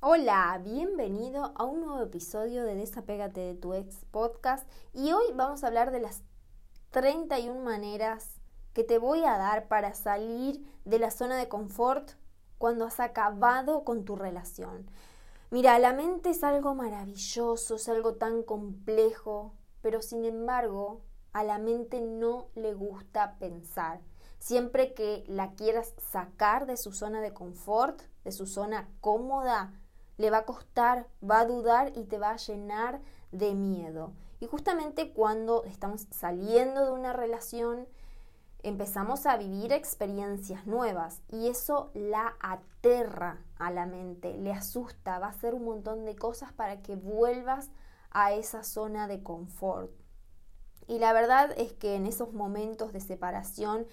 Hola, bienvenido a un nuevo episodio de Desapégate de tu ex podcast y hoy vamos a hablar de las 31 maneras que te voy a dar para salir de la zona de confort cuando has acabado con tu relación. Mira, la mente es algo maravilloso, es algo tan complejo, pero sin embargo a la mente no le gusta pensar. Siempre que la quieras sacar de su zona de confort, de su zona cómoda, le va a costar, va a dudar y te va a llenar de miedo. Y justamente cuando estamos saliendo de una relación, empezamos a vivir experiencias nuevas y eso la aterra a la mente, le asusta, va a hacer un montón de cosas para que vuelvas a esa zona de confort. Y la verdad es que en esos momentos de separación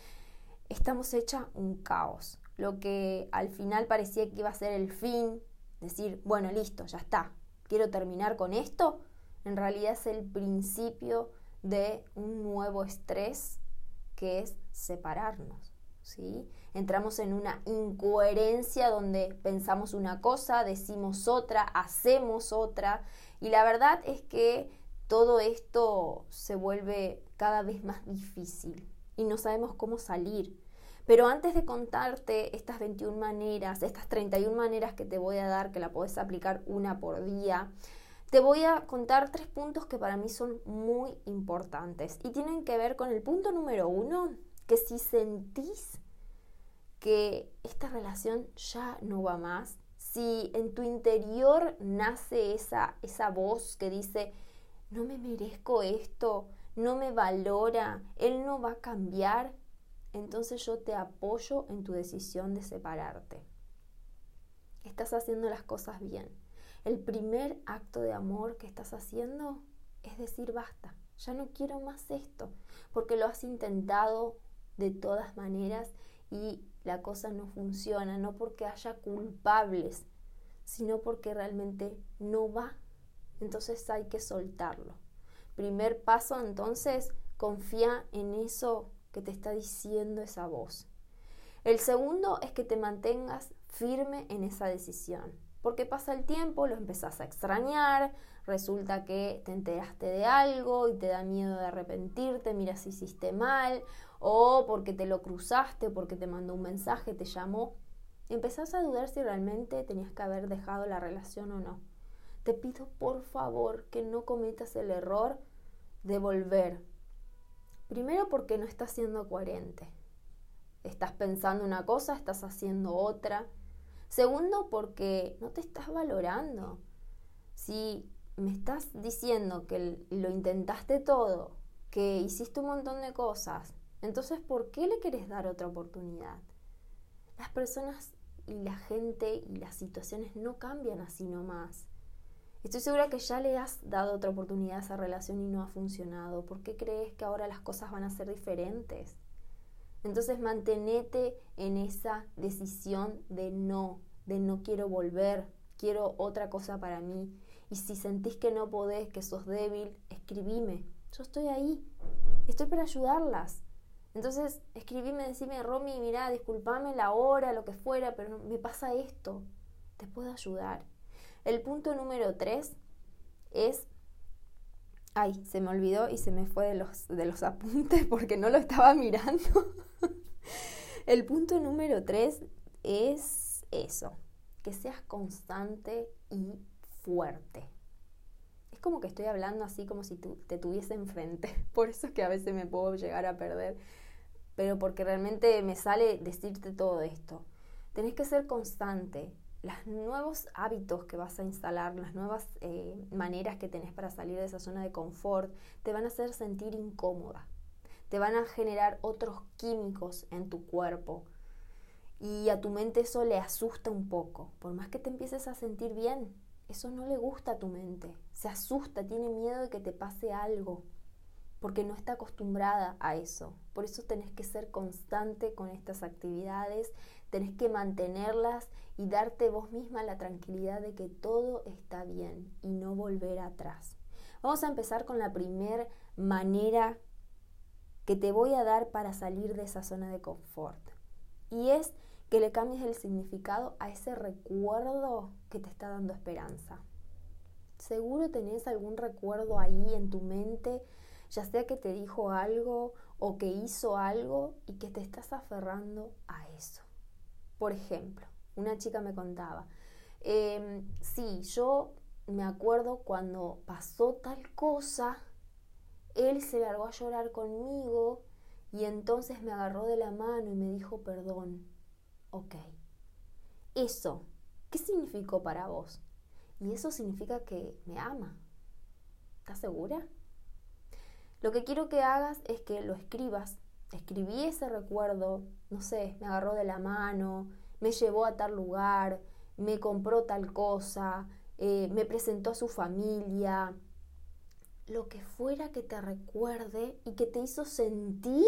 estamos hecha un caos. Lo que al final parecía que iba a ser el fin decir, bueno, listo, ya está, quiero terminar con esto, en realidad es el principio de un nuevo estrés que es separarnos. ¿sí? Entramos en una incoherencia donde pensamos una cosa, decimos otra, hacemos otra, y la verdad es que todo esto se vuelve cada vez más difícil y no sabemos cómo salir. Pero antes de contarte estas 21 maneras, estas 31 maneras que te voy a dar, que la puedes aplicar una por día, te voy a contar tres puntos que para mí son muy importantes y tienen que ver con el punto número uno, que si sentís que esta relación ya no va más, si en tu interior nace esa, esa voz que dice, no me merezco esto, no me valora, él no va a cambiar, entonces yo te apoyo en tu decisión de separarte. Estás haciendo las cosas bien. El primer acto de amor que estás haciendo es decir basta, ya no quiero más esto, porque lo has intentado de todas maneras y la cosa no funciona, no porque haya culpables, sino porque realmente no va. Entonces hay que soltarlo. Primer paso entonces, confía en eso que te está diciendo esa voz. El segundo es que te mantengas firme en esa decisión, porque pasa el tiempo, lo empezás a extrañar, resulta que te enteraste de algo y te da miedo de arrepentirte, mira si hiciste mal, o porque te lo cruzaste, porque te mandó un mensaje, te llamó, empezás a dudar si realmente tenías que haber dejado la relación o no. Te pido por favor que no cometas el error de volver Primero porque no estás siendo coherente. Estás pensando una cosa, estás haciendo otra. Segundo porque no te estás valorando. Si me estás diciendo que lo intentaste todo, que hiciste un montón de cosas, entonces ¿por qué le querés dar otra oportunidad? Las personas y la gente y las situaciones no cambian así nomás. Estoy segura que ya le has dado otra oportunidad a esa relación y no ha funcionado. ¿Por qué crees que ahora las cosas van a ser diferentes? Entonces mantenete en esa decisión de no, de no quiero volver, quiero otra cosa para mí. Y si sentís que no podés, que sos débil, escribime. Yo estoy ahí. Estoy para ayudarlas. Entonces, escribime, decime, Romy, mira, discúlpame la hora, lo que fuera, pero me pasa esto. Te puedo ayudar. El punto número tres es... Ay, se me olvidó y se me fue de los, de los apuntes porque no lo estaba mirando. El punto número tres es eso, que seas constante y fuerte. Es como que estoy hablando así como si tú te tuviese enfrente. Por eso es que a veces me puedo llegar a perder. Pero porque realmente me sale decirte todo esto. Tenés que ser constante, los nuevos hábitos que vas a instalar, las nuevas eh, maneras que tenés para salir de esa zona de confort, te van a hacer sentir incómoda, te van a generar otros químicos en tu cuerpo y a tu mente eso le asusta un poco. Por más que te empieces a sentir bien, eso no le gusta a tu mente, se asusta, tiene miedo de que te pase algo porque no está acostumbrada a eso. Por eso tenés que ser constante con estas actividades, tenés que mantenerlas y darte vos misma la tranquilidad de que todo está bien y no volver atrás. Vamos a empezar con la primera manera que te voy a dar para salir de esa zona de confort. Y es que le cambies el significado a ese recuerdo que te está dando esperanza. Seguro tenés algún recuerdo ahí en tu mente, ya sea que te dijo algo o que hizo algo y que te estás aferrando a eso. Por ejemplo, una chica me contaba, em, sí, yo me acuerdo cuando pasó tal cosa, él se largó a llorar conmigo y entonces me agarró de la mano y me dijo perdón. Ok. Eso, ¿qué significó para vos? Y eso significa que me ama. ¿Estás segura? Lo que quiero que hagas es que lo escribas. Escribí ese recuerdo, no sé, me agarró de la mano, me llevó a tal lugar, me compró tal cosa, eh, me presentó a su familia, lo que fuera que te recuerde y que te hizo sentir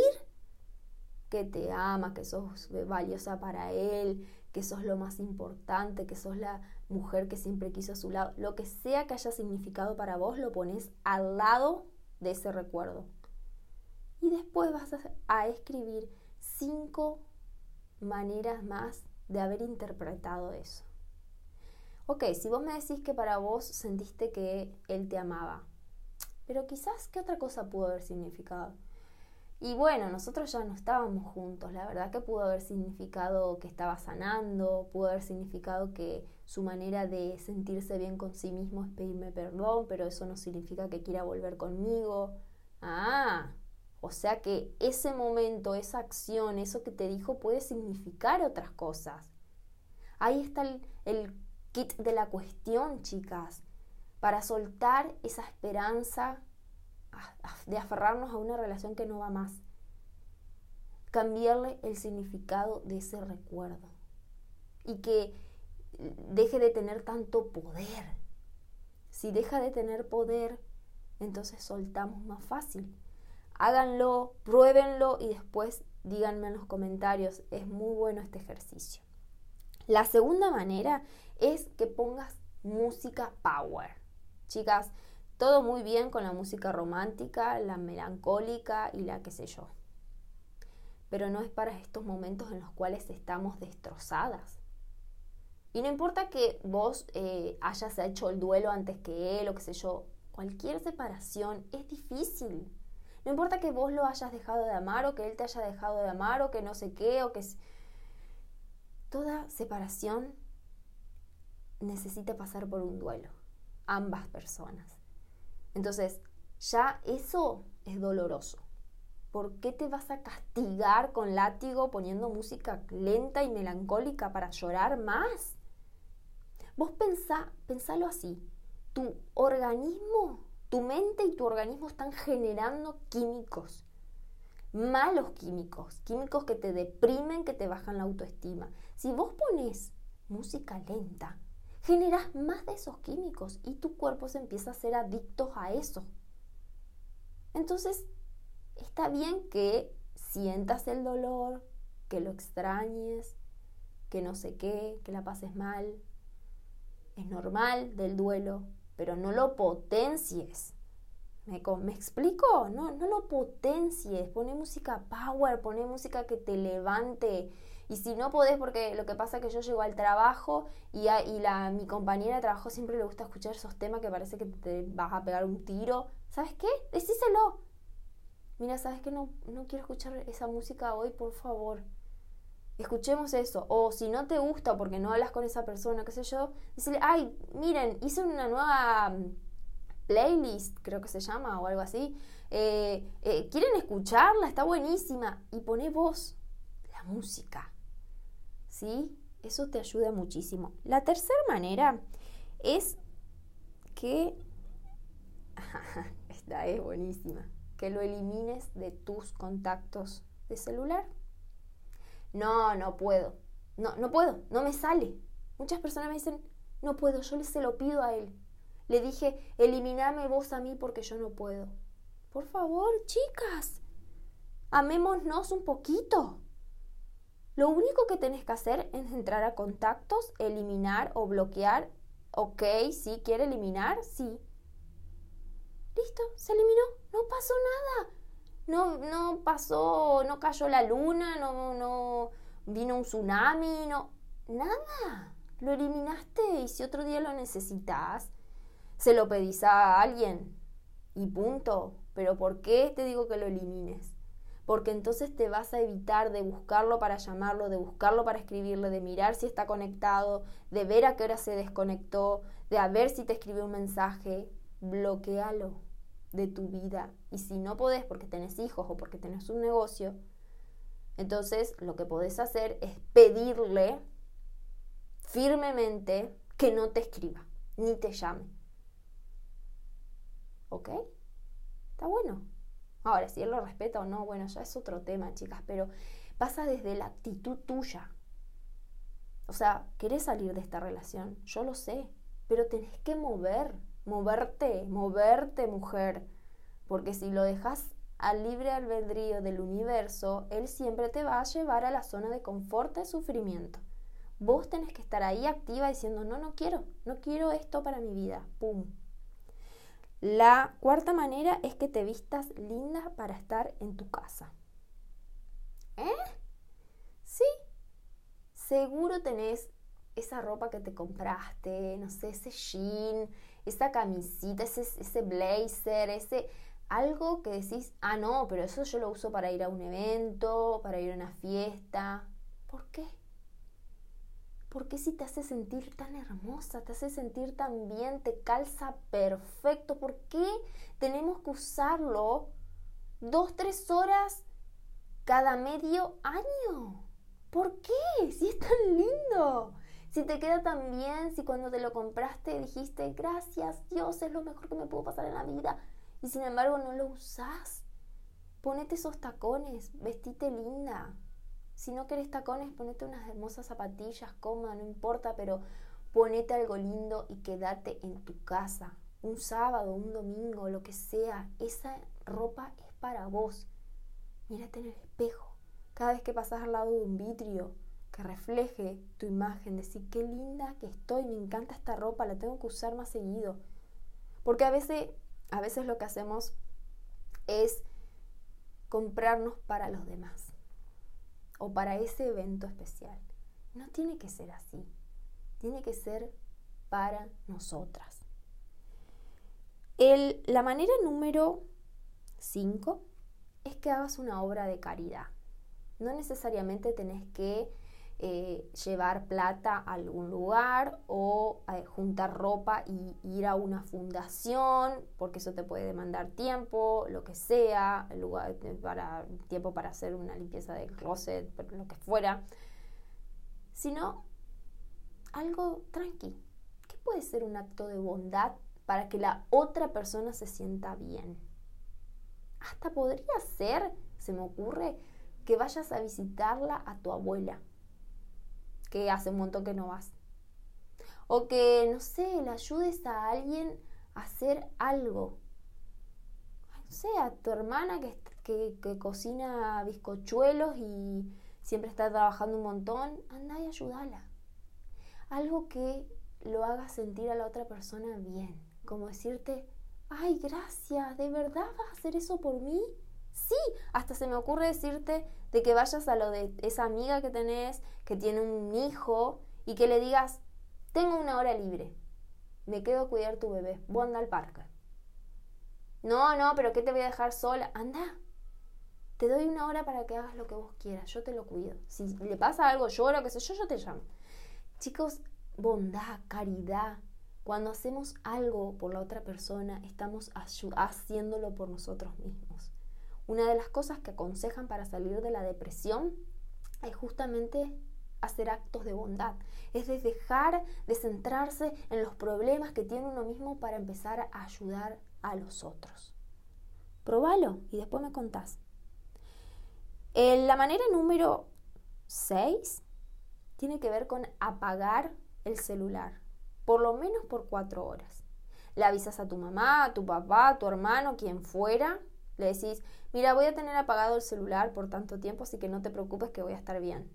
que te ama, que sos valiosa para él, que sos lo más importante, que sos la mujer que siempre quiso a su lado, lo que sea que haya significado para vos, lo pones al lado de ese recuerdo. Y después vas a escribir cinco maneras más de haber interpretado eso. Ok, si vos me decís que para vos sentiste que él te amaba, pero quizás, ¿qué otra cosa pudo haber significado? Y bueno, nosotros ya no estábamos juntos, la verdad que pudo haber significado que estaba sanando, pudo haber significado que su manera de sentirse bien con sí mismo es pedirme perdón, pero eso no significa que quiera volver conmigo. Ah, o sea que ese momento, esa acción, eso que te dijo puede significar otras cosas. Ahí está el, kit de la cuestión, chicas para soltar esa esperanza de aferrarnos a una relación que no va más. Cambiarle el significado de ese recuerdo y que deje de tener tanto poder. Si deja de tener poder, entonces soltamos más fácil. Háganlo, pruébenlo y después díganme en los comentarios. Es muy bueno este ejercicio. La segunda manera es que pongas música power. Chicas, todo muy bien con la música romántica, la melancólica y la qué sé yo. Pero no es para estos momentos en los cuales estamos destrozadas. Y no importa que vos eh, hayas hecho el duelo antes que él o qué sé yo, cualquier separación es difícil. No importa que vos lo hayas dejado de amar o que él te haya dejado de amar o que no sé qué o que... Toda separación necesita pasar por un duelo ambas personas. Entonces, ya eso es doloroso. ¿Por qué te vas a castigar con látigo poniendo música lenta y melancólica para llorar más? Vos pensá, pensalo así. Tu organismo, tu mente y tu organismo están generando químicos. Malos químicos, químicos que te deprimen, que te bajan la autoestima. Si vos pones música lenta, generas más de esos químicos y tu cuerpo se empieza a ser adicto a eso. Entonces, está bien que sientas el dolor, que lo extrañes, que no sé qué, que la pases mal. Es normal del duelo, pero no lo potencies. ¿Me, ¿Me, explico? No, no lo potencies. Pone música power, pone música que te levante, y si no podés, porque lo que pasa es que yo llego al trabajo y, a, y la, mi compañera de trabajo siempre le gusta escuchar esos temas que parece que te vas a pegar un tiro. ¿Sabes qué? Decíselo. Mira, ¿sabes qué? No, no quiero escuchar esa música hoy, por favor. Escuchemos eso. O si no te gusta porque no hablas con esa persona, qué sé yo, decirle, ay, miren, hice una nueva mm, playlist, creo que se llama, o algo así. Eh, eh, ¿Quieren escucharla? Está buenísima. Y pone voz la música. ¿sí? Eso te ayuda muchísimo. La tercera manera es que, esta es buenísima, que lo elimines de tus contactos de celular. No, no puedo. No, no puedo, no me sale. Muchas personas me dicen, no puedo, yo se lo pido a él. Le dije, eliminame vos a mí porque yo no puedo. Por favor, chicas, amémonos un poquito. Lo único que tenés que hacer es entrar a contactos, eliminar o bloquear. Ok, sí, quiere eliminar, sí. Listo, se eliminó, no pasó nada. No, no pasó, no cayó la luna, no, no, vino un tsunami, no, nada. Lo eliminaste y si otro día lo necesitas, se lo pedís a alguien y punto. Pero ¿por qué te digo que lo elimines? Porque entonces te vas a evitar de buscarlo para llamarlo, de buscarlo para escribirle, de mirar si está conectado, de ver a qué hora se desconectó, de a ver si te escribió un mensaje. Bloquealo de tu vida. Y si no podés porque tenés hijos o porque tenés un negocio, entonces lo que podés hacer es pedirle firmemente que no te escriba ni te llame. ¿Ok? Está bueno. Ahora, si él lo respeta o no, bueno, ya es otro tema, chicas, pero pasa desde la actitud tuya. O sea, ¿querés salir de esta relación? Yo lo sé, pero tenés que mover, moverte, moverte, mujer. Porque si lo dejas al libre albedrío del universo, él siempre te va a llevar a la zona de confort de sufrimiento. Vos tenés que estar ahí activa diciendo, no, no quiero, no quiero esto para mi vida. ¡Pum! La cuarta manera es que te vistas linda para estar en tu casa. ¿Eh? Sí. Seguro tenés esa ropa que te compraste, no sé, ese jean, esa camisita, ese, ese blazer, ese algo que decís, ah, no, pero eso yo lo uso para ir a un evento, para ir a una fiesta. ¿Por qué? ¿Por qué si te hace sentir tan hermosa, te hace sentir tan bien, te calza perfecto? ¿Por qué tenemos que usarlo dos, tres horas cada medio año? ¿Por qué? Si es tan lindo. Si te queda tan bien, si cuando te lo compraste dijiste, gracias Dios, es lo mejor que me pudo pasar en la vida. Y sin embargo no lo usás. Ponete esos tacones, vestite linda, si no querés tacones, ponete unas hermosas zapatillas, cómodas, no importa, pero ponete algo lindo y quédate en tu casa. Un sábado, un domingo, lo que sea. Esa ropa es para vos. Mírate en el espejo. Cada vez que pasas al lado de un vidrio que refleje tu imagen, decir qué linda que estoy, me encanta esta ropa, la tengo que usar más seguido. Porque a veces, a veces lo que hacemos es comprarnos para los demás o para ese evento especial. No tiene que ser así. Tiene que ser para nosotras. la manera número 5 es que hagas una obra de caridad. No necesariamente tenés que eh, llevar plata a algún lugar o eh, juntar ropa y ir a una fundación, porque eso te puede demandar tiempo, lo que sea, lugar para, tiempo para hacer una limpieza del closet, lo que fuera, sino algo tranqui. ¿Qué puede ser un acto de bondad para que la otra persona se sienta bien? Hasta podría ser, se me ocurre, que vayas a visitarla a tu abuela que hace un montón que no vas. O que, no sé, le ayudes a alguien a hacer algo. No sé, a tu hermana que, que, cocina bizcochuelos y siempre está trabajando un montón, anda y ayúdala. Algo que lo haga sentir a la otra persona bien. Como decirte, ay, gracias, ¿de verdad vas a hacer eso por mí? Sí, hasta se me ocurre decirte de que vayas a lo de esa amiga que tenés, que tiene un hijo, y que le digas, tengo una hora libre, me quedo a cuidar tu bebé, vos anda al parque. No, no, pero ¿qué te voy a dejar sola? Anda, te doy una hora para que hagas lo que vos quieras, yo te lo cuido. Si le pasa algo, llora, qué sé yo, yo te llamo. Chicos, bondad, caridad. Cuando hacemos algo por la otra persona, estamos haciéndolo por nosotros mismos. Una de las cosas que aconsejan para salir de la depresión es justamente hacer actos de bondad, es de dejar de centrarse en los problemas que tiene uno mismo para empezar a ayudar a los otros. Probalo y después me contás. la manera número 6 tiene que ver con apagar el celular, por lo menos por cuatro horas. Le avisas a tu mamá, a tu papá, a tu hermano, quien fuera, le decís, mira, voy a tener apagado el celular por tanto tiempo, así que no te preocupes que voy a estar bien.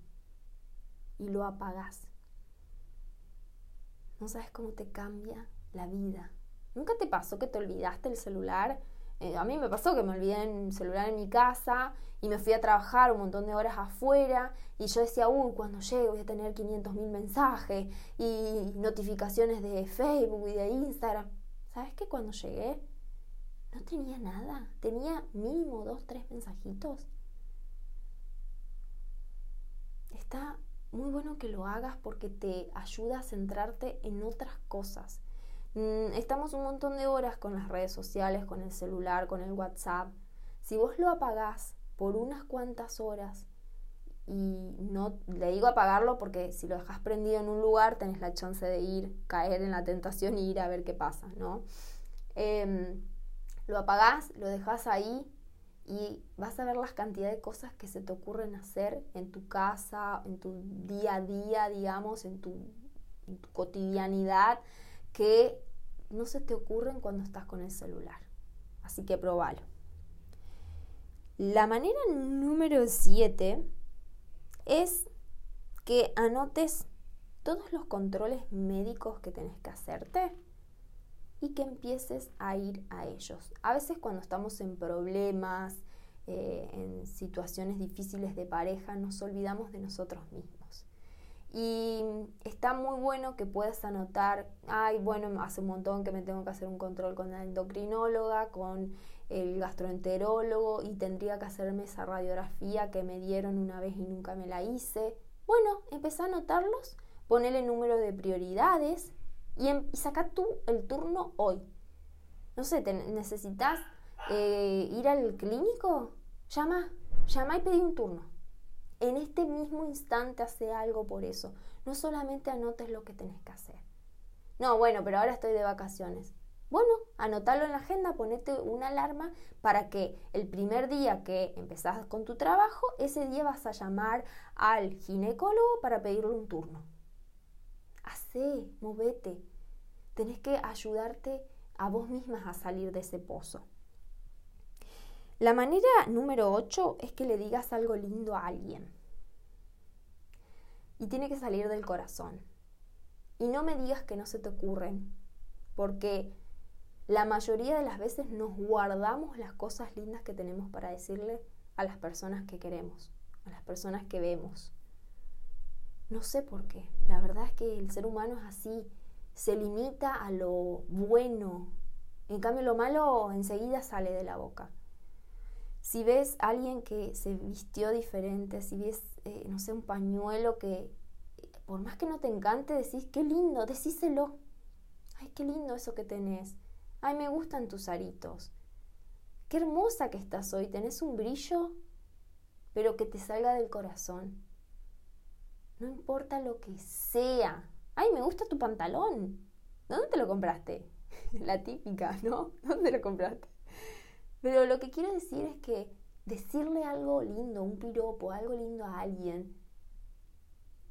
Y lo apagás. No sabes cómo te cambia la vida. ¿Nunca te pasó que te olvidaste el celular Eh, a mí me pasó que me olvidé el celular en mi casa y me fui a trabajar un montón de horas afuera y yo decía, uy, cuando llegue voy a tener 500 mil mensajes y notificaciones de Facebook y de Instagram. ¿Sabes qué? Cuando llegué no tenía nada, tenía mínimo dos, tres mensajitos. Está muy bueno que lo hagas porque te ayuda a centrarte en otras cosas. Mm, estamos un montón de horas con las redes sociales, con el celular, con el WhatsApp. Si vos lo apagás por unas cuantas horas, y no le digo apagarlo porque si lo dejas prendido en un lugar tenés la chance de ir, caer en la tentación y ir a ver qué pasa, ¿no? Em, lo apagás, lo dejas ahí y vas a ver las cantidades de cosas que se te ocurren hacer en tu casa, en tu día a día, digamos, en tu, en tu cotidianidad, que no se te ocurren cuando estás con el celular. Así que probalo. La manera número 7 es que anotes todos los controles médicos que tenés que hacerte y que empieces a ir a ellos. A veces cuando estamos en problemas, eh, en situaciones difíciles de pareja, nos olvidamos de nosotros mismos. Y está muy bueno que puedas anotar, ay, bueno, hace un montón que me tengo que hacer un control con la endocrinóloga, con el gastroenterólogo y tendría que hacerme esa radiografía que me dieron una vez y nunca me la hice. Bueno, empecé a anotarlos, ponele número de prioridades y, em, saca tú el turno hoy. No sé, necesitas eh, ir al clínico, llama, llama y pedí un turno. En este mismo instante hace algo por eso. No solamente anotes lo que tenés que hacer. No, bueno, pero ahora estoy de vacaciones. Bueno, anótalo en la agenda, ponete una alarma para que el primer día que empezás con tu trabajo, ese día vas a llamar al ginecólogo para pedirle un turno. Hacé, movete. Tenés que ayudarte a vos mismas a salir de ese pozo. La manera número 8 es que le digas algo lindo a alguien. Y tiene que salir del corazón. Y no me digas que no se te ocurren, porque la mayoría de las veces nos guardamos las cosas lindas que tenemos para decirle a las personas que queremos, a las personas que vemos. No sé por qué. La verdad es que el ser humano es así. Se limita a lo bueno. En cambio, lo malo enseguida sale de la boca. Si ves a alguien que se vistió diferente, si ves, eh, no sé, un pañuelo que, por más que no te encante, decís, qué lindo, decíselo. Ay, qué lindo eso que tenés. Ay, me gustan tus aritos. Qué hermosa que estás hoy, tenés un brillo, pero que te salga del corazón. No importa lo que sea. Ay, me gusta tu pantalón. ¿Dónde te lo compraste? La típica, ¿no? ¿Dónde lo compraste? Pero lo que quiero decir es que decirle algo lindo, un piropo, algo lindo a alguien,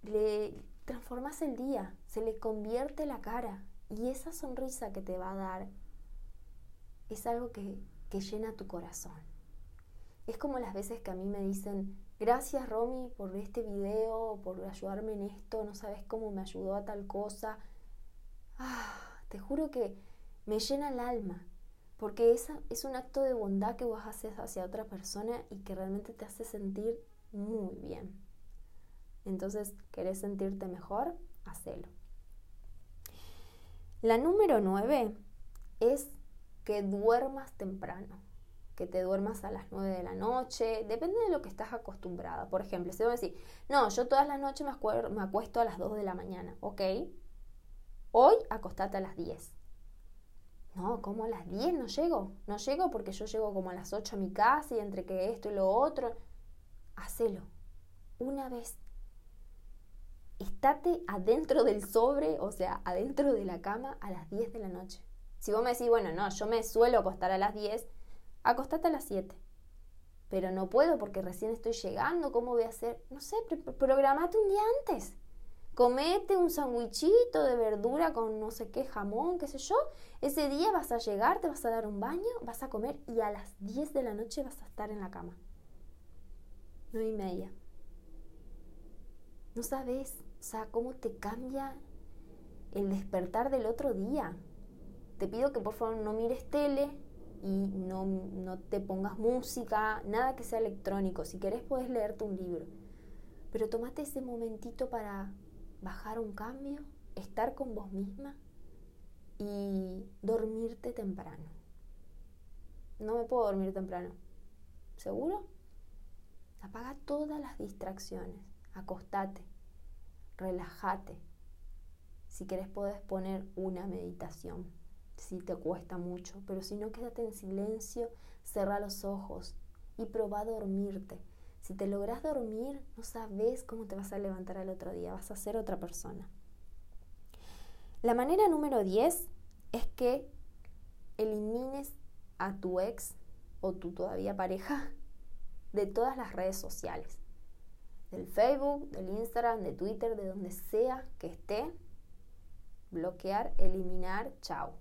le transformas el día, se le convierte la cara y esa sonrisa que te va a dar es algo que, que llena tu corazón. Es como las veces que a mí me dicen, gracias Romy por este video, por ayudarme en esto, no sabes cómo me ayudó a tal cosa. Ah, te juro que me llena el alma porque esa es un acto de bondad que vos haces hacia otra persona y que realmente te hace sentir muy bien. Entonces, ¿querés sentirte mejor? Hacelo. La número nueve es que duermas temprano, que te duermas a las nueve de la noche, depende de lo que estás acostumbrada. Por ejemplo, si a decir, no, yo todas las noches me, me acuesto a las 2 de la mañana, ¿ok? Hoy acostate a las 10 no, como a las 10 no llego. No llego porque yo llego como a las 8 a mi casa y entre que esto y lo otro. Hacelo. Una vez. Estate adentro del sobre, o sea, adentro de la cama a las 10 de la noche. Si vos me decís, bueno, no, yo me suelo acostar a las 10, acostate a las 7. Pero no puedo porque recién estoy llegando, ¿cómo voy a hacer? No sé, programate un día antes. Comete un sandwichito de verdura con no sé qué jamón, qué sé yo. Ese día vas a llegar, te vas a dar un baño, vas a comer y a las 10 de la noche vas a estar en la cama. 9 y media. No sabes, o sea, cómo te cambia el despertar del otro día. Te pido que por favor no mires tele, y no, no te pongas música, nada que sea electrónico. Si querés puedes leerte un libro. Pero tomate ese momentito para bajar un cambio, estar con vos misma y dormirte temprano. No me puedo dormir temprano. ¿Seguro? Apaga todas las distracciones. Acostate. Relájate. Si querés puedes poner una meditación, si te cuesta mucho, pero si no quédate en silencio, cerra los ojos y probá a dormirte. Si te logras dormir, no sabes cómo te vas a levantar al otro día, vas a ser otra persona. La manera número 10 es que elimines a tu ex o tu todavía pareja de todas las redes sociales. Del Facebook, del Instagram, de Twitter, de donde sea que esté. Bloquear, eliminar, chao.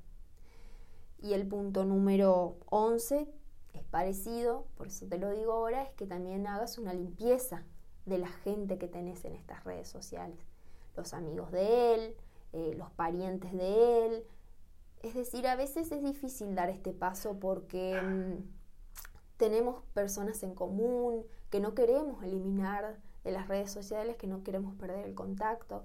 Y el punto número 11 es parecido, por eso te lo digo ahora, es que también hagas una limpieza de la gente que tenés en estas redes sociales. Los amigos de él, eh, los parientes de él. Es decir, a veces es difícil dar este paso porque mm, tenemos personas en común que no queremos eliminar de las redes sociales, que no queremos perder el contacto,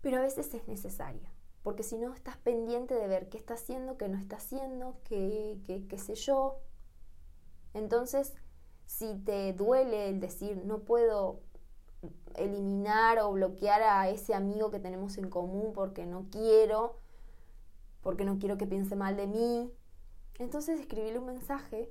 pero a veces es necesario porque si no estás pendiente de ver qué está haciendo, qué no está haciendo, qué, qué, qué sé yo. Entonces, si te duele el decir, no puedo eliminar o bloquear a ese amigo que tenemos en común porque no quiero, porque no quiero que piense mal de mí, entonces escribile un mensaje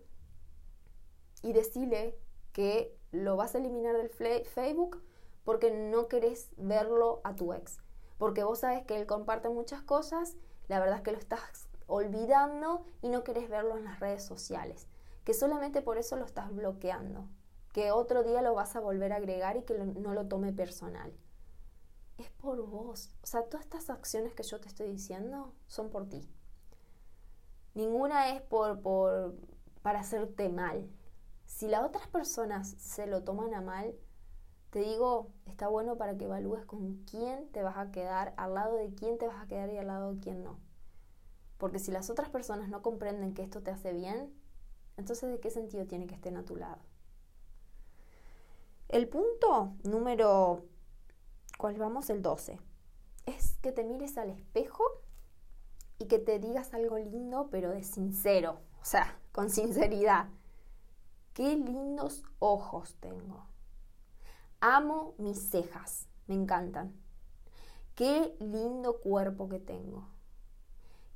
y decirle que lo vas a eliminar del Facebook porque no querés verlo a tu ex porque vos sabes que él comparte muchas cosas, la verdad es que lo estás olvidando y no querés verlo en las redes sociales, que solamente por eso lo estás bloqueando, que otro día lo vas a volver a agregar y que no lo tome personal. Es por vos, o sea, todas estas acciones que yo te estoy diciendo son por ti. Ninguna es por, por para hacerte mal. Si las otras personas se lo toman a mal, te digo, está bueno para que evalúes con quién te vas a quedar, al lado de quién te vas a quedar y al lado de quién no. Porque si las otras personas no comprenden que esto te hace bien, entonces ¿de qué sentido tiene que estén a tu lado? El punto número, ¿cuál vamos? El 12. Es que te mires al espejo y que te digas algo lindo, pero de sincero, o sea, con sinceridad. Qué lindos ojos tengo. Amo mis cejas, me encantan. Qué lindo cuerpo que tengo.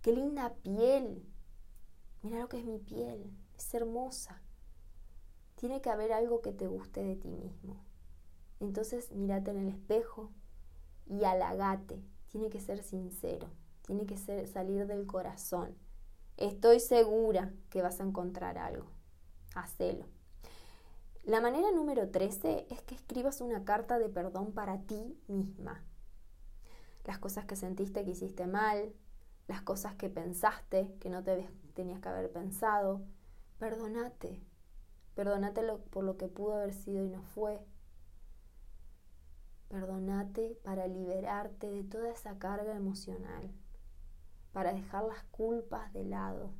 Qué linda piel. Mira lo que es mi piel. Es hermosa. Tiene que haber algo que te guste de ti mismo. Entonces mírate en el espejo y halagate. Tiene que ser sincero. Tiene que ser, salir del corazón. Estoy segura que vas a encontrar algo. Hacelo. La manera número 13 es que escribas una carta de perdón para ti misma. Las cosas que sentiste que hiciste mal, las cosas que pensaste que no te tenías que haber pensado. Perdonate. Perdonate por lo que pudo haber sido y no fue. Perdonate para liberarte de toda esa carga emocional, para dejar las culpas de lado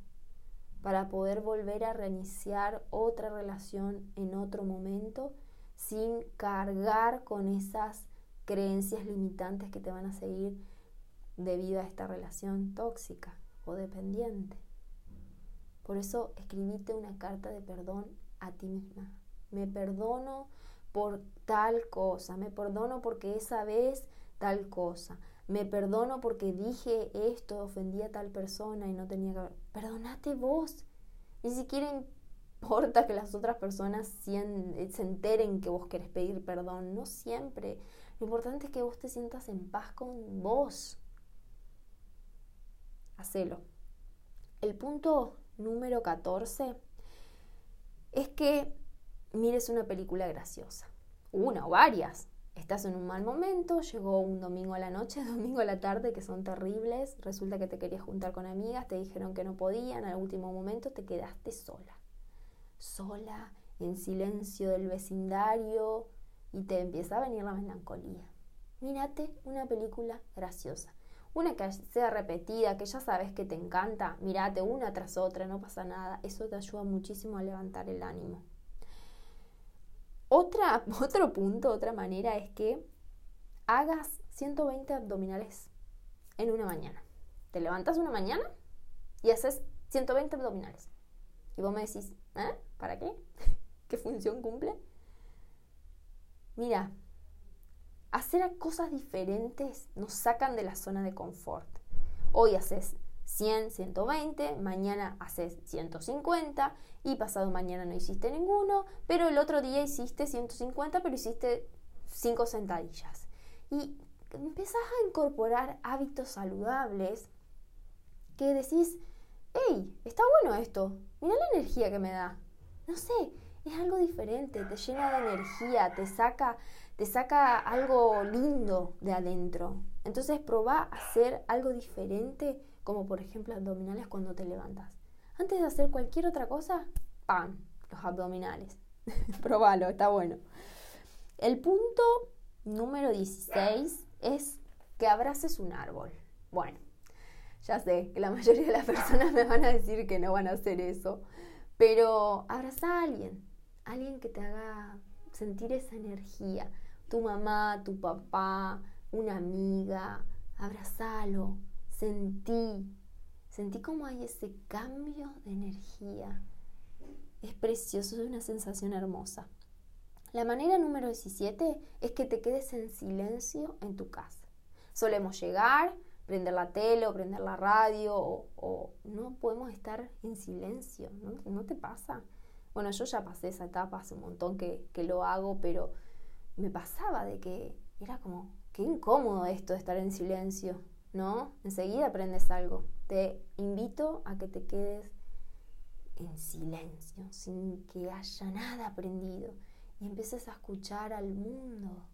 para poder volver a reiniciar otra relación en otro momento sin cargar con esas creencias limitantes que te van a seguir debido a esta relación tóxica o dependiente. Por eso escribite una carta de perdón a ti misma. Me perdono por tal cosa, me perdono porque esa vez tal cosa, me perdono porque dije esto, ofendí a tal persona y no tenía que Perdonate vos. Ni siquiera importa que las otras personas se enteren que vos querés pedir perdón. No siempre. Lo importante es que vos te sientas en paz con vos. Hacelo. El punto número 14 es que mires una película graciosa. Una o varias estás en un mal momento, llegó un domingo a la noche, domingo a la tarde, que son terribles, resulta que te querías juntar con amigas, te dijeron que no podían, al último momento te quedaste sola, sola, en silencio del vecindario, y te empieza a venir la melancolía. Mírate una película graciosa, una que sea repetida, que ya sabes que te encanta, mirate una tras otra, no pasa nada. Eso te ayuda muchísimo a levantar el ánimo. Otra, otro punto, otra manera es que hagas 120 abdominales en una mañana. Te levantas una mañana y haces 120 abdominales. Y vos me decís, ¿eh? ¿Para qué? ¿Qué función cumple? Mira, hacer cosas diferentes nos sacan de la zona de confort. Hoy haces 100, 120, mañana haces 150 y pasado mañana no hiciste ninguno, pero el otro día hiciste 150, pero hiciste 5 sentadillas. Y empezás a incorporar hábitos saludables que decís, hey, está bueno esto, mira la energía que me da. No sé, es algo diferente, te llena de energía, te saca, te saca algo lindo de adentro. Entonces probá hacer algo diferente, como por ejemplo abdominales cuando te levantas. Antes de hacer cualquier otra cosa, ¡pam! Los abdominales. Probalo, está bueno. El punto número 16 es que abraces un árbol. Bueno, ya sé que la mayoría de las personas me van a decir que no van a hacer eso, pero abraza a alguien, alguien que te haga sentir esa energía. Tu mamá, tu papá, una amiga, abrazalo, sentí, sentí como hay ese cambio de energía. Es precioso, es una sensación hermosa. La manera número 17 es que te quedes en silencio en tu casa. Solemos llegar, prender la tele o prender la radio o, no podemos estar en silencio, ¿no? te pasa? Bueno, yo ya pasé esa etapa hace un montón que, que lo hago, pero me pasaba de que era como, qué incómodo esto de estar en silencio, ¿no? Enseguida aprendes algo. Te invito a que te quedes en silencio, sin que haya nada aprendido y empieces a escuchar al mundo.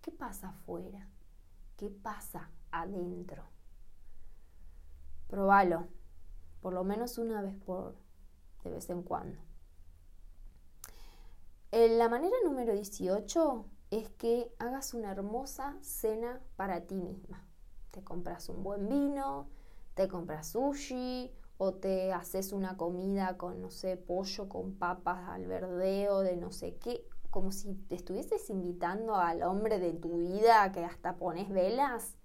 ¿Qué pasa afuera? ¿Qué pasa adentro? Probalo, por lo menos una vez por de vez en cuando. Eh, la manera número 18 es que hagas una hermosa cena para ti misma. Te compras un buen vino, te compras sushi o te haces una comida con, no sé, pollo con papas al verdeo de no sé qué, como si te estuvieses invitando al hombre de tu vida que hasta pones velas,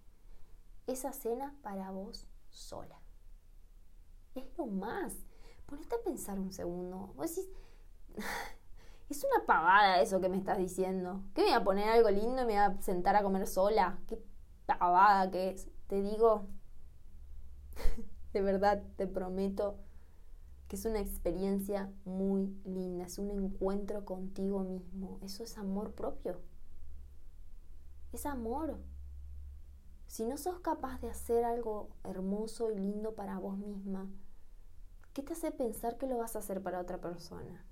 esa cena para vos sola. Es lo más. Ponete a pensar un segundo. Vos decís, es una pavada eso que me estás diciendo. ¿Qué me voy a poner algo lindo y me voy a sentar a comer sola? Qué pavada que es. Te digo, de verdad, te prometo que es una experiencia muy linda, es un encuentro contigo mismo, eso es amor propio, es amor. Si no sos capaz de hacer algo hermoso y lindo para vos misma, ¿qué te hace pensar que lo vas a hacer para otra persona?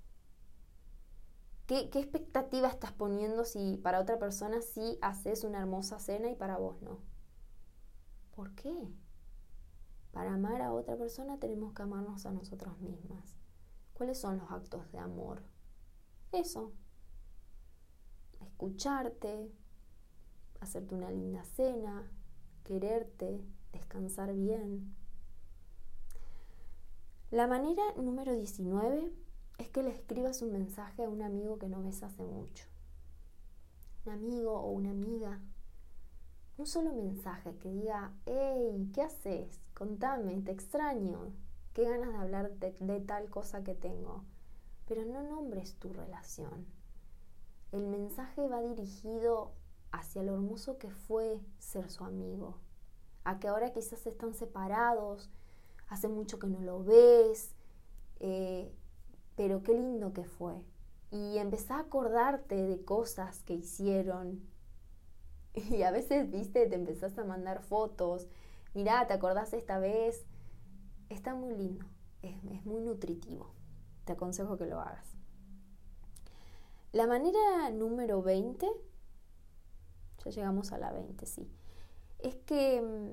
¿Qué, ¿Qué, expectativa estás poniendo si para otra persona sí haces una hermosa cena y para vos no? ¿Por qué? Para amar a otra persona tenemos que amarnos a nosotros mismas. ¿Cuáles son los actos de amor? Eso. Escucharte, hacerte una linda cena, quererte, descansar bien. La manera número 19 es que le escribas un mensaje a un amigo que no ves hace mucho. Un amigo o una amiga un solo mensaje que diga, hey, ¿qué haces? Contame, te extraño, qué ganas de hablar de, tal cosa que tengo. Pero no nombres tu relación. El mensaje va dirigido hacia lo hermoso que fue ser su amigo, a que ahora quizás están separados, hace mucho que no lo ves, eh, pero qué lindo que fue. Y empezá a acordarte de cosas que hicieron, Y a veces, viste, te empezás a mandar fotos. Mirá, ¿te acordás esta vez? Está muy lindo, es, es muy nutritivo. Te aconsejo que lo hagas. La manera número 20, ya llegamos a la 20, sí, es que... Mm,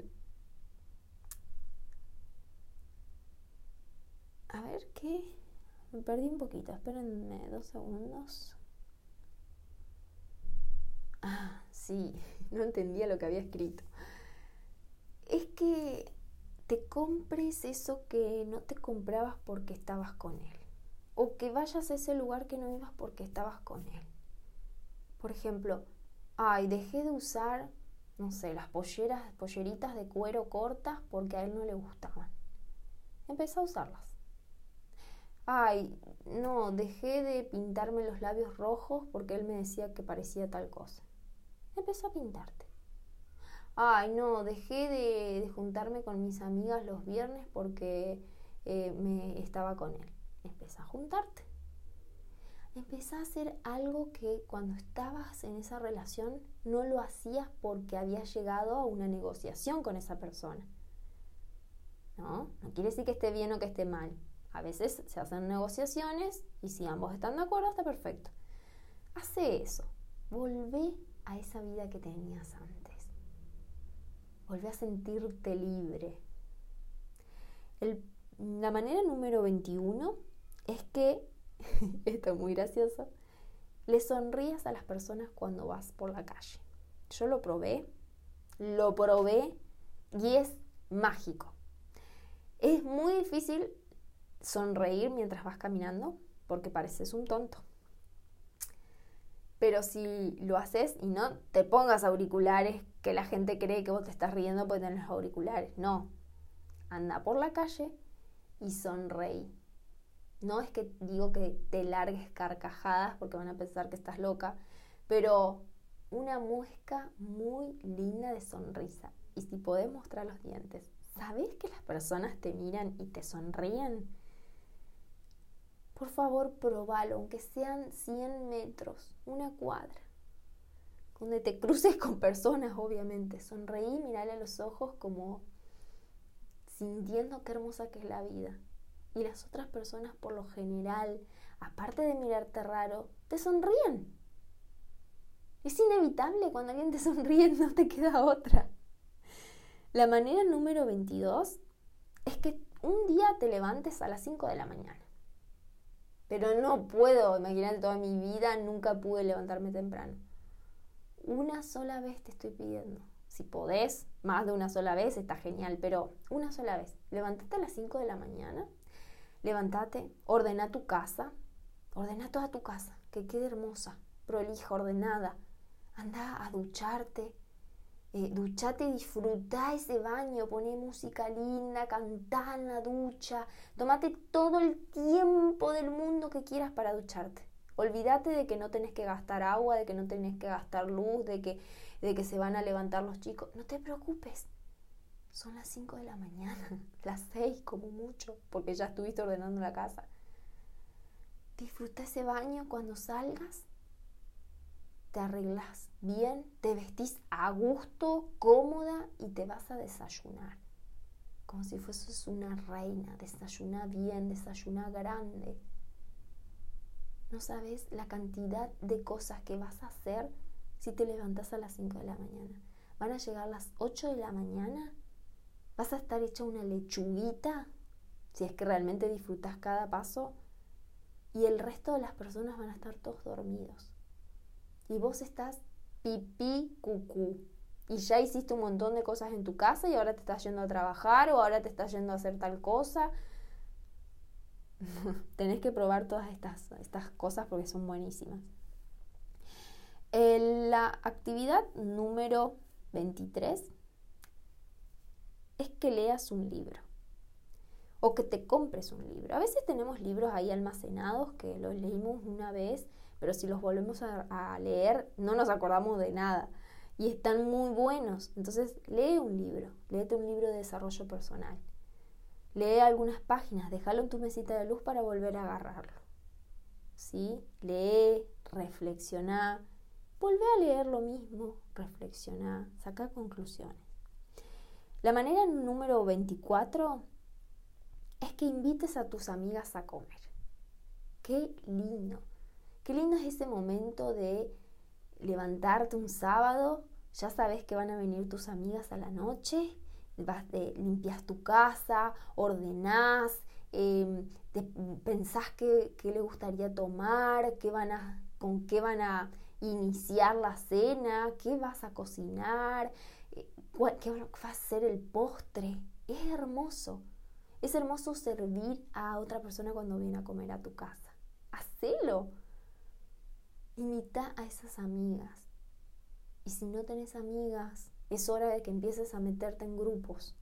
a ver, ¿qué? Perdí un poquito, espérenme dos segundos. Ah, sí, no entendía lo que había escrito. Es que te compres eso que no te comprabas porque estabas con él. O que vayas a ese lugar que no ibas porque estabas con él. Por ejemplo, ay, dejé de usar, no sé, las polleras, polleritas de cuero cortas porque a él no le gustaban. Empecé a usarlas. Ay, no, dejé de pintarme los labios rojos porque él me decía que parecía tal cosa. Empecé a pintarte. Ay, no, dejé de, juntarme con mis amigas los viernes porque eh, me estaba con él. Empecé a juntarte. Empecé a hacer algo que cuando estabas en esa relación no lo hacías porque habías llegado a una negociación con esa persona. ¿No? No quiere decir que esté bien o que esté mal a veces se hacen negociaciones y si ambos están de acuerdo está perfecto. Hace eso. Volvé a esa vida que tenías antes. Volvé a sentirte libre. la manera número 21 es que, esto es muy gracioso, le sonrías a las personas cuando vas por la calle. Yo lo probé, lo probé y es mágico. Es muy difícil sonreír mientras vas caminando porque pareces un tonto. Pero si lo haces y no te pongas auriculares que la gente cree que vos te estás riendo porque tenés los auriculares. No. Anda por la calle y sonreí. No es que digo que te largues carcajadas porque van a pensar que estás loca, pero una muesca muy linda de sonrisa. Y si podés mostrar los dientes, ¿sabés que las personas te miran y te sonríen? Por favor, probalo, aunque sean 100 metros, una cuadra. Donde te cruces con personas, obviamente. Sonreí, mirale a los ojos como sintiendo qué hermosa que es la vida. Y las otras personas, por lo general, aparte de mirarte raro, te sonríen. Es inevitable cuando alguien te sonríe, no te queda otra. La manera número 22 es que un día te levantes a las 5 de la mañana pero no puedo, imagínate toda mi vida, nunca pude levantarme temprano. Una sola vez te estoy pidiendo. Si podés, más de una sola vez, está genial, pero una sola vez. Levantate a las 5 de la mañana, levántate, ordena tu casa, ordena toda tu casa, que quede hermosa, prolija, ordenada. Anda a ducharte, eh, duchate, disfruta ese baño, poné música linda, cantá en la ducha, tomate todo el tiempo del mundo que quieras para ducharte. Olvídate de que no tenés que gastar agua, de que no tenés que gastar luz, de que, de que se van a levantar los chicos. No te preocupes. Son las 5 de la mañana, las 6 como mucho, porque ya estuviste ordenando la casa. Disfruta ese baño cuando salgas te arreglas bien, te vestís a gusto, cómoda y te vas a desayunar. Como si fueses una reina, desayuna bien, desayuna grande. No sabes la cantidad de cosas que vas a hacer si te levantas a las 5 de la mañana. Van a llegar las 8 de la mañana, vas a estar hecha una lechuguita, si es que realmente disfrutas cada paso, y el resto de las personas van a estar todos dormidos y vos estás pipí cucú. Y ya hiciste un montón de cosas en tu casa y ahora te estás yendo a trabajar o ahora te estás yendo a hacer tal cosa. Tenés que probar todas estas, estas cosas porque son buenísimas. la actividad número 23 es que leas un libro o que te compres un libro. A veces tenemos libros ahí almacenados que los leímos una vez pero si los volvemos a, leer no nos acordamos de nada y están muy buenos. Entonces lee un libro, léete un libro de desarrollo personal. Lee algunas páginas, déjalo en tu mesita de luz para volver a agarrarlo. ¿Sí? Lee, reflexiona, vuelve a leer lo mismo, reflexiona, saca conclusiones. La manera número 24 es que invites a tus amigas a comer. Qué lindo. Qué lindo es ese momento de levantarte un sábado, ya sabes que van a venir tus amigas a la noche, vas de, limpias tu casa, ordenás, em, pensás qué, qué le gustaría tomar, qué van a, con qué van a iniciar la cena, qué vas a cocinar. Eh, qué va a ser el postre. Es hermoso. Es hermoso servir a otra persona cuando viene a comer a tu casa. Hacelo. Imita a esas amigas. Y si no tenés amigas, es hora de que empieces a meterte en grupos.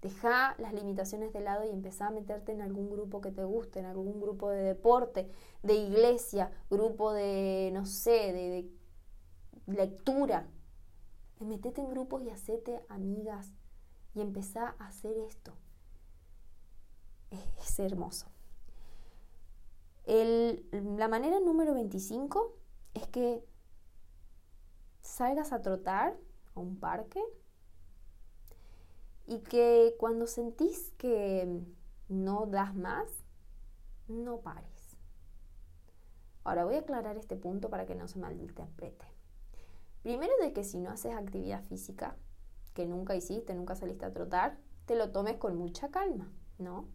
Deja las limitaciones de lado y empezá a meterte en algún grupo que te guste, en algún grupo de deporte, de iglesia, grupo de, no sé, de, lectura. Metete en grupos y hacete amigas y empezá a hacer esto. Es, hermoso. La manera número 25 es que salgas a trotar a un parque y que cuando sentís que no das más, no pares. Ahora voy a aclarar este punto para que no se malinterprete. Primero de que si no haces actividad física, que nunca hiciste, nunca saliste a trotar, te lo tomes con mucha calma, ¿no?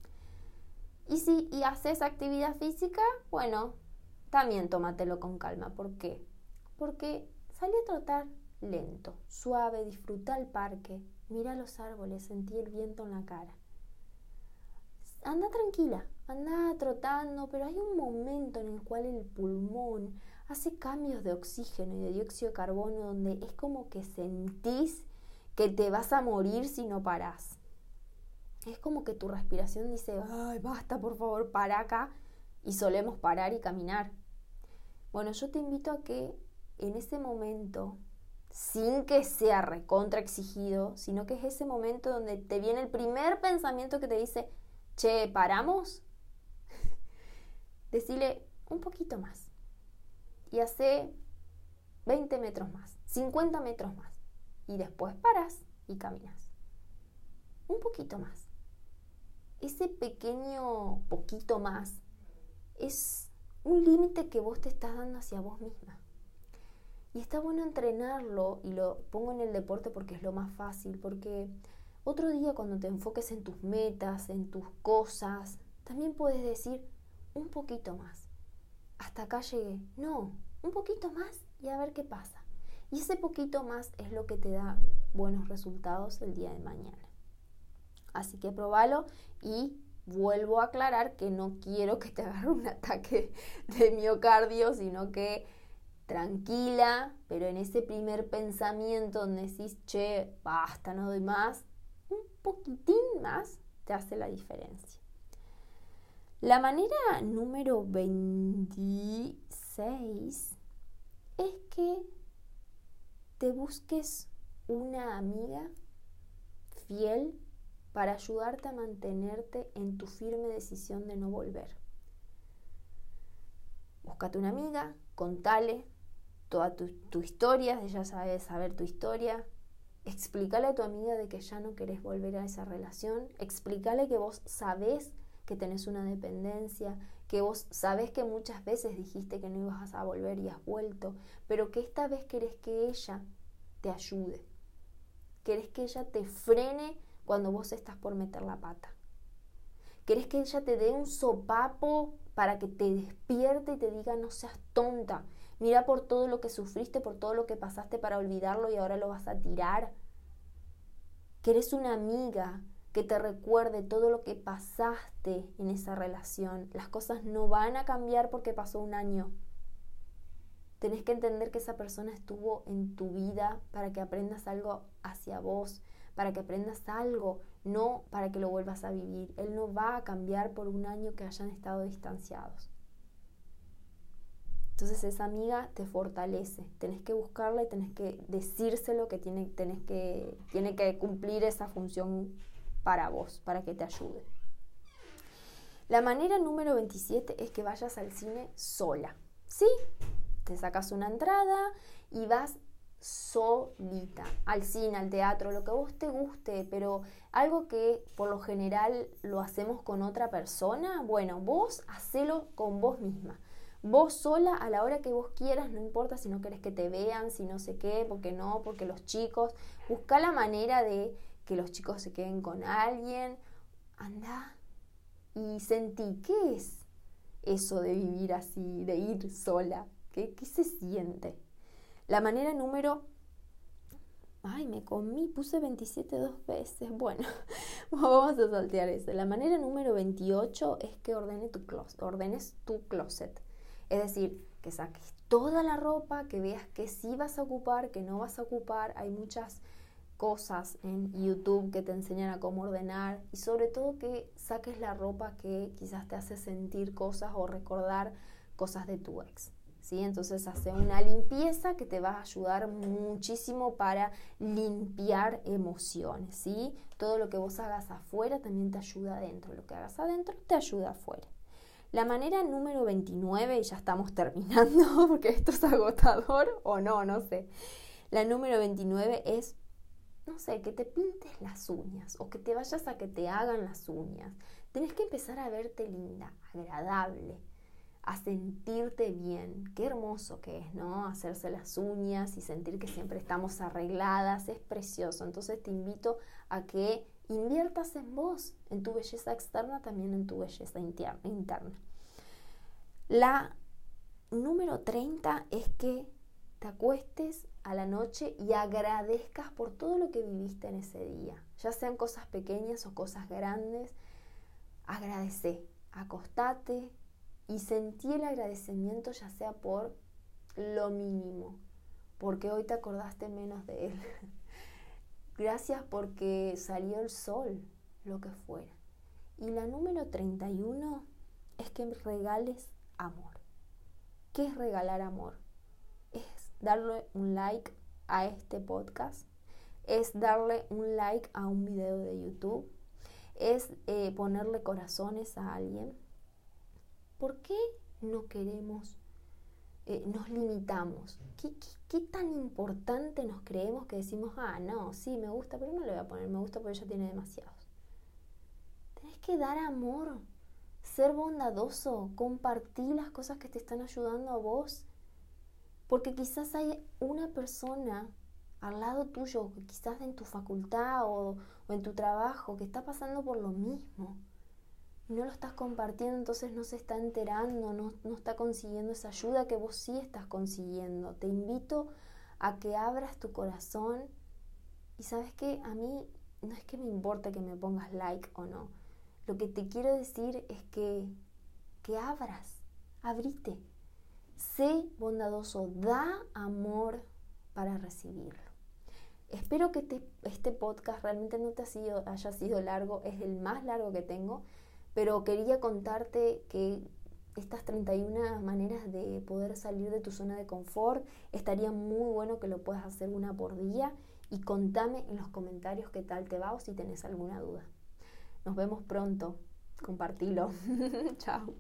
Y si y haces actividad física, bueno, también tómatelo con calma. ¿Por qué? Porque salí a trotar lento, suave, disfruta el parque, mira los árboles, sentí el viento en la cara. Anda tranquila, anda trotando, pero hay un momento en el cual el pulmón hace cambios de oxígeno y de dióxido de carbono donde es como que sentís que te vas a morir si no parás. Es como que tu respiración dice, ay, basta, por favor, para acá. Y solemos parar y caminar. Bueno, yo te invito a que en ese momento sin que sea recontra exigido, sino que es ese momento donde te viene el primer pensamiento que te dice, che, ¿paramos? Decile un poquito más. Y hace 20 metros más, 50 metros más. Y después paras y caminas. Un poquito más. Ese pequeño poquito más es un límite que vos te estás dando hacia vos misma. Y está bueno entrenarlo, y lo pongo en el deporte porque es lo más fácil, porque otro día cuando te enfoques en tus metas, en tus cosas, también puedes decir un poquito más. Hasta acá llegué. No, un poquito más y a ver qué pasa. Y ese poquito más es lo que te da buenos resultados el día de mañana. Así que probalo y vuelvo a aclarar que no quiero que te agarre un ataque de miocardio, sino que tranquila, pero en ese primer pensamiento donde decís, che, basta, no doy más, un poquitín más te hace la diferencia. La manera número 26 es que te busques una amiga fiel para ayudarte a mantenerte en tu firme decisión de no volver. Búscate una amiga, contale toda tu, historia, ella sabe saber tu historia. Explícale a tu amiga de que ya no querés volver a esa relación. Explícale que vos sabés que tenés una dependencia, que vos sabés que muchas veces dijiste que no ibas a volver y has vuelto, pero que esta vez querés que ella te ayude. Querés que ella te frene cuando vos estás por meter la pata. Querés que ella te dé un sopapo para que te despierte y te diga no seas tonta, Mira por todo lo que sufriste, por todo lo que pasaste para olvidarlo y ahora lo vas a tirar. Que eres una amiga que te recuerde todo lo que pasaste en esa relación. Las cosas no van a cambiar porque pasó un año. Tenés que entender que esa persona estuvo en tu vida para que aprendas algo hacia vos, para que aprendas algo, no para que lo vuelvas a vivir. Él no va a cambiar por un año que hayan estado distanciados. Entonces esa amiga te fortalece, tenés que buscarla y tenés que decírselo que tiene, que, tiene que cumplir esa función para vos, para que te ayude. La manera número 27 es que vayas al cine sola. ¿Sí? Te sacas una entrada y vas solita al cine, al teatro, lo que vos te guste, pero algo que por lo general lo hacemos con otra persona, bueno, vos hacelo con vos misma. Vos sola a la hora que vos quieras, no importa si no querés que te vean, si no sé qué, porque no, porque los chicos, busca la manera de que los chicos se queden con alguien, anda y sentí, ¿qué es eso de vivir así, de ir sola? ¿Qué, qué se siente? La manera número Ay, me comí, puse 27 dos veces. Bueno, vamos a saltear eso. La manera número 28 es que ordene tu closet, ordenes tu closet. Es decir, que saques toda la ropa, que veas que sí vas a ocupar, que no vas a ocupar. Hay muchas cosas en YouTube que te enseñan a cómo ordenar y sobre todo que saques la ropa que quizás te hace sentir cosas o recordar cosas de tu ex. ¿Sí? Entonces hace una limpieza que te va a ayudar muchísimo para limpiar emociones, ¿sí? Todo lo que vos hagas afuera también te ayuda adentro, lo que hagas adentro te ayuda afuera. La manera número 29, y ya estamos terminando porque esto es agotador o no, no sé. La número 29 es, no sé, que te pintes las uñas o que te vayas a que te hagan las uñas. Tenés que empezar a verte linda, agradable, a sentirte bien. Qué hermoso que es, ¿no? Hacerse las uñas y sentir que siempre estamos arregladas, es precioso. Entonces te invito a que inviertas en vos, en tu belleza externa, también en tu belleza interna. La número 30 es que te acuestes a la noche y agradezcas por todo lo que viviste en ese día, ya sean cosas pequeñas o cosas grandes. Agradece, acostate y sentí el agradecimiento ya sea por lo mínimo, porque hoy te acordaste menos de él. Gracias porque salió el sol, lo que fuera. Y la número 31 es que regales amor. ¿Qué es regalar amor? Es darle un like a este podcast, es darle un like a un video de YouTube, es eh, ponerle corazones a alguien. ¿Por qué no queremos, eh, nos limitamos? ¿Qué, ¿Qué, tan importante nos creemos que decimos, ah, no, sí, me gusta, pero no le voy a poner, me gusta porque ella tiene demasiados? Tenés que dar amor ser bondadoso, compartir las cosas que te están ayudando a vos. Porque quizás hay una persona al lado tuyo, quizás en tu facultad o, en tu trabajo, que está pasando por lo mismo. No lo estás compartiendo, entonces no se está enterando, no, no está consiguiendo esa ayuda que vos sí estás consiguiendo. Te invito a que abras tu corazón y sabes que a mí no es que me importa que me pongas like o no lo que te quiero decir es que, que abras, abrite. Sé bondadoso, da amor para recibirlo. Espero que este podcast realmente no te haya sido largo, es el más largo que tengo, pero quería contarte que estas 31 maneras de poder salir de tu zona de confort, estaría muy bueno que lo puedas hacer una por día y contame en los comentarios qué tal te va o si tenés alguna duda. Nos vemos pronto. Compartilo. Chao.